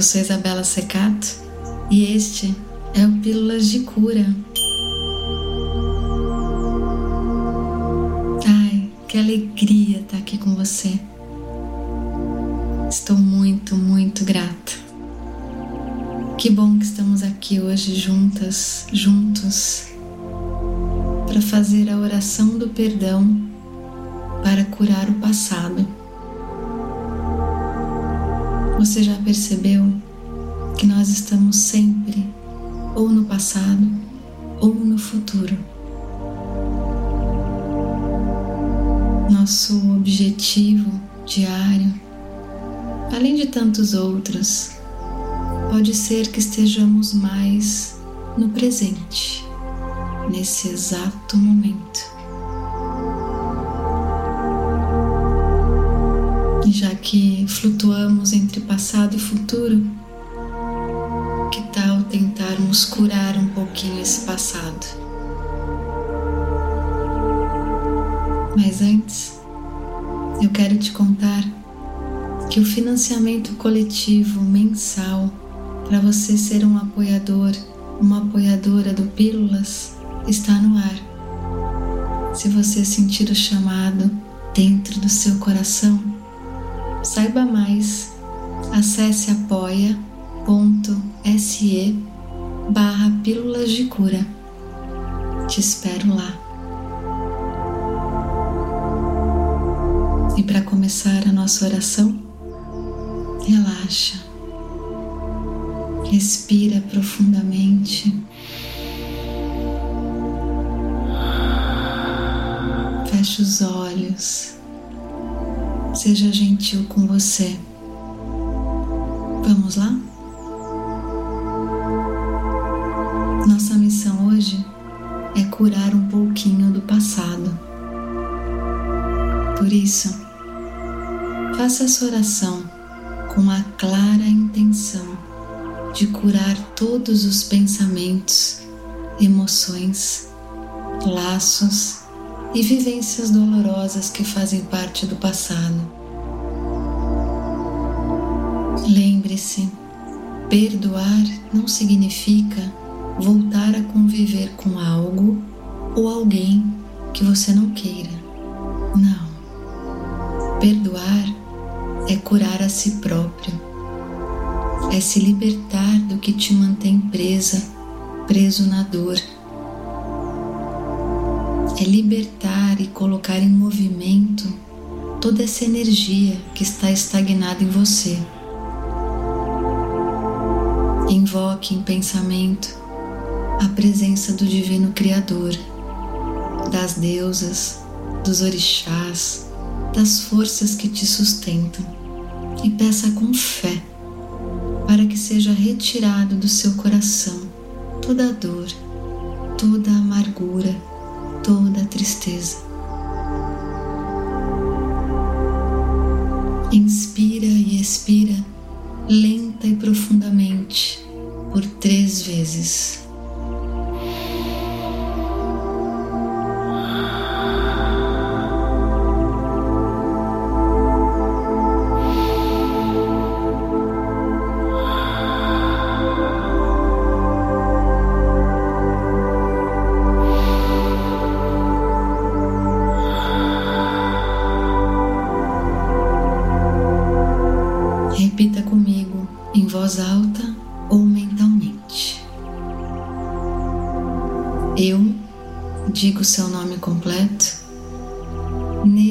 Eu sou Isabela Secato e este é o Pílulas de Cura. Ai, que alegria estar aqui com você. Estou muito, muito grata. Que bom que estamos aqui hoje juntas, juntos, para fazer a oração do perdão para curar o passado. Você já percebeu que nós estamos sempre ou no passado ou no futuro? Nosso objetivo diário, além de tantos outros, pode ser que estejamos mais no presente, nesse exato momento. Já que flutuamos entre passado e futuro, que tal tentarmos curar um pouquinho esse passado? Mas antes, eu quero te contar que o financiamento coletivo mensal para você ser um apoiador, uma apoiadora do Pílulas está no ar. Se você sentir o chamado dentro do seu coração, Saiba mais, acesse apoia.se barra Pílulas de Cura. Te espero lá. E para começar a nossa oração, relaxa, respira profundamente. Feche os olhos. Seja gentil com você. Vamos lá? Nossa missão hoje é curar um pouquinho do passado. Por isso, faça essa oração com a clara intenção de curar todos os pensamentos, emoções, laços e vivências dolorosas que fazem parte do passado. Lembre-se, perdoar não significa voltar a conviver com algo ou alguém que você não queira. Não. Perdoar é curar a si próprio, é se libertar do que te mantém presa, preso na dor é libertar e colocar em movimento toda essa energia que está estagnada em você. Invoque em pensamento a presença do Divino Criador, das deusas, dos orixás, das forças que te sustentam e peça com fé para que seja retirado do seu coração toda a dor, toda a amargura toda tristeza. Inspira e expira lenta e profundamente por três vezes.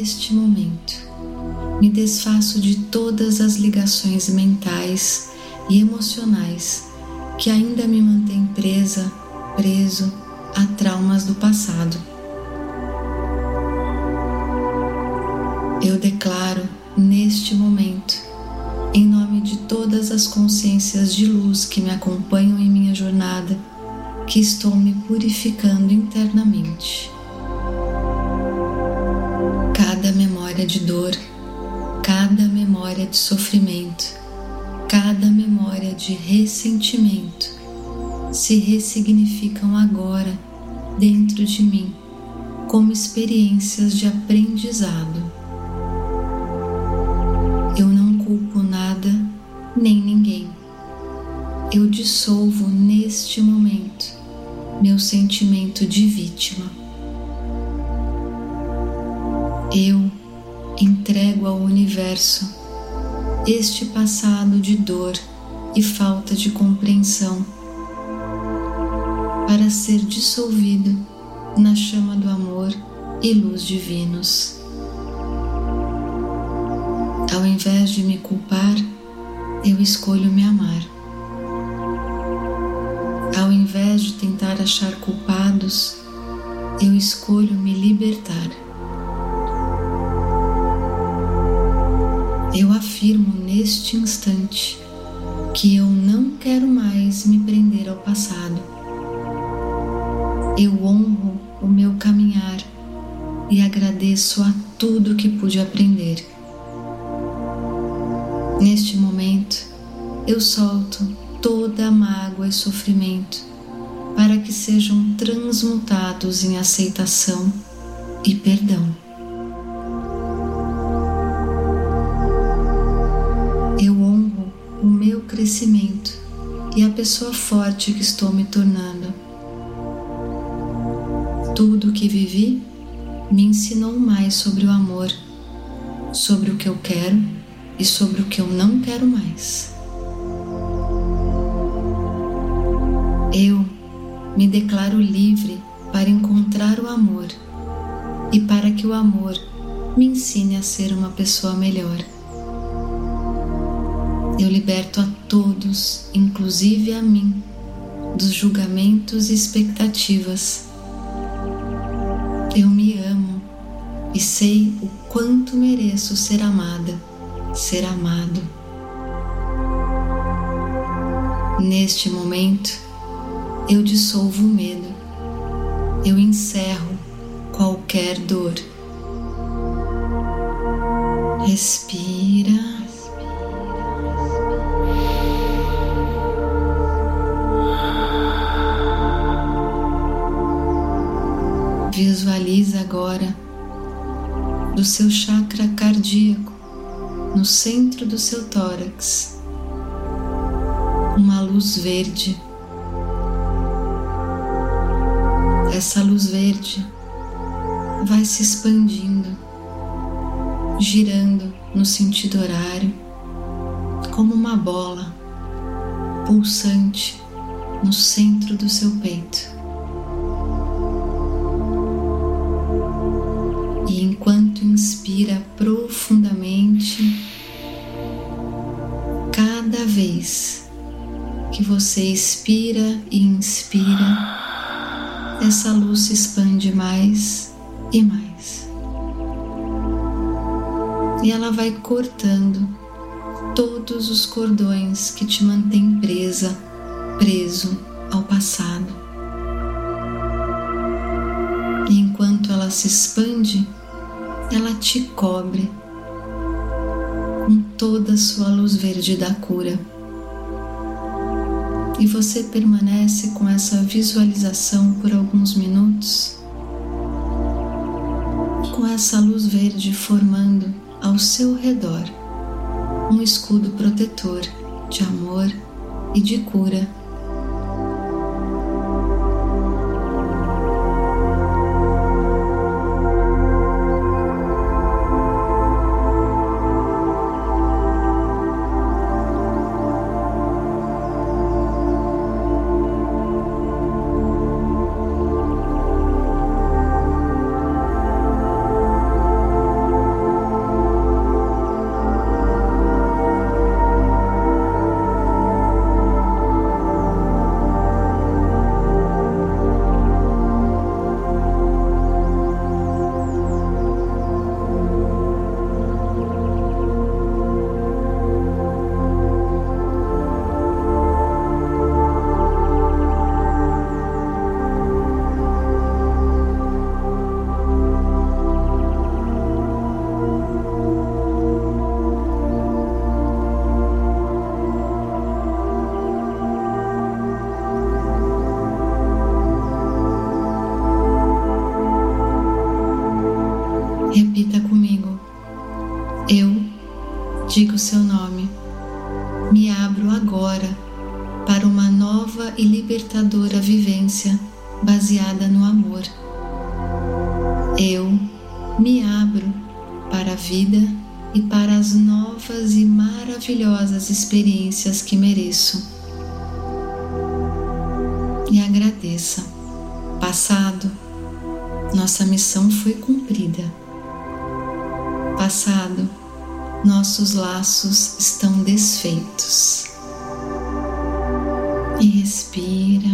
Neste momento, me desfaço de todas as ligações mentais e emocionais que ainda me mantêm presa, preso a traumas do passado. Eu declaro neste momento em nome de todas as consciências de luz que me acompanham em minha jornada, que estou me purificando internamente. Memória de dor, cada memória de sofrimento, cada memória de ressentimento se ressignificam agora dentro de mim como experiências de aprendizado nem ninguém eu dissolvo neste momento meu sentimento de vítima. Eu entrego ao universo este passado de dor e falta de compreensão para ser dissolvido na chama do amor e luz divinos. Ao invés de me culpar, eu escolho me amar. Ao invés de tentar achar culpados, eu escolho me libertar. Eu afirmo neste instante que eu não quero mais me prender ao passado. Eu honro o meu caminhar e agradeço a tudo que pude aprender. Neste momento, eu solto toda a mágoa e sofrimento para que sejam transmutados em aceitação e perdão. Crescimento e a pessoa forte que estou me tornando. Tudo o que vivi me ensinou mais sobre o amor, sobre o que eu quero e sobre o que eu não quero mais. Eu me declaro livre para encontrar o amor e para que o amor me ensine a ser uma pessoa melhor. Eu liberto a todos, inclusive a mim, dos julgamentos e expectativas. Eu me amo e sei o quanto mereço ser amada, ser amado. Neste momento, eu dissolvo o medo, eu encerro qualquer dor. Respira. Visualiza agora do seu chakra cardíaco, no centro do seu tórax, uma luz verde essa luz verde vai se expandindo, girando no sentido horário, como uma bola pulsante no centro do seu peito. E enquanto inspira profundamente, cada vez que você expira e inspira, essa luz se expande mais e mais. E ela vai cortando todos os cordões que te mantêm presa, preso ao passado. E enquanto ela se expande, ela te cobre com toda a sua luz verde da cura. E você permanece com essa visualização por alguns minutos, com essa luz verde formando ao seu redor um escudo protetor de amor e de cura libertadora vivência baseada no amor. Eu me abro para a vida e para as novas e maravilhosas experiências que mereço. E agradeça. Passado, nossa missão foi cumprida. Passado, nossos laços estão desfeitos. E respira.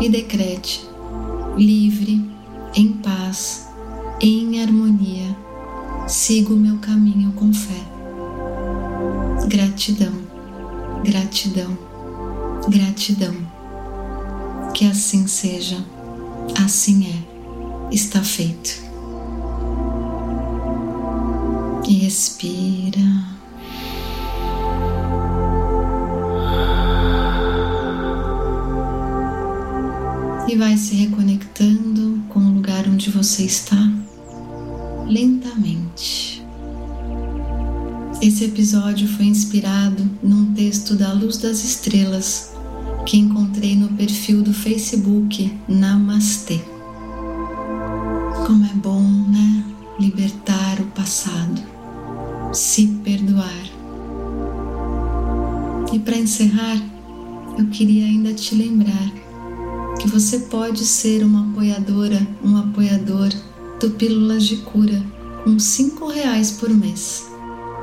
E decrete livre, em paz, em harmonia, sigo o meu caminho com fé. Gratidão, gratidão, gratidão. Que assim seja, assim é, está feito. E respira. e vai se reconectando com o lugar onde você está lentamente. Esse episódio foi inspirado num texto da Luz das Estrelas que encontrei no perfil do Facebook Namastê. Como é bom, né? Libertar o passado, se perdoar. E para encerrar, eu queria ainda te lembrar que você pode ser uma apoiadora, um apoiador do Pílulas de Cura com cinco reais por mês.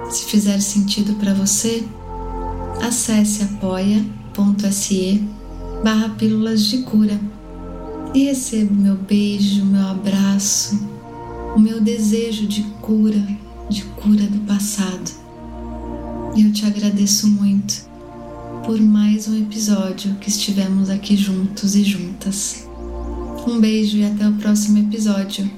Se fizer sentido para você, acesse apoia.se barra Pílulas de Cura e receba o meu beijo, o meu abraço, o meu desejo de cura, de cura do passado. Eu te agradeço muito por mais um episódio que estivemos aqui juntos e juntas. Um beijo e até o próximo episódio.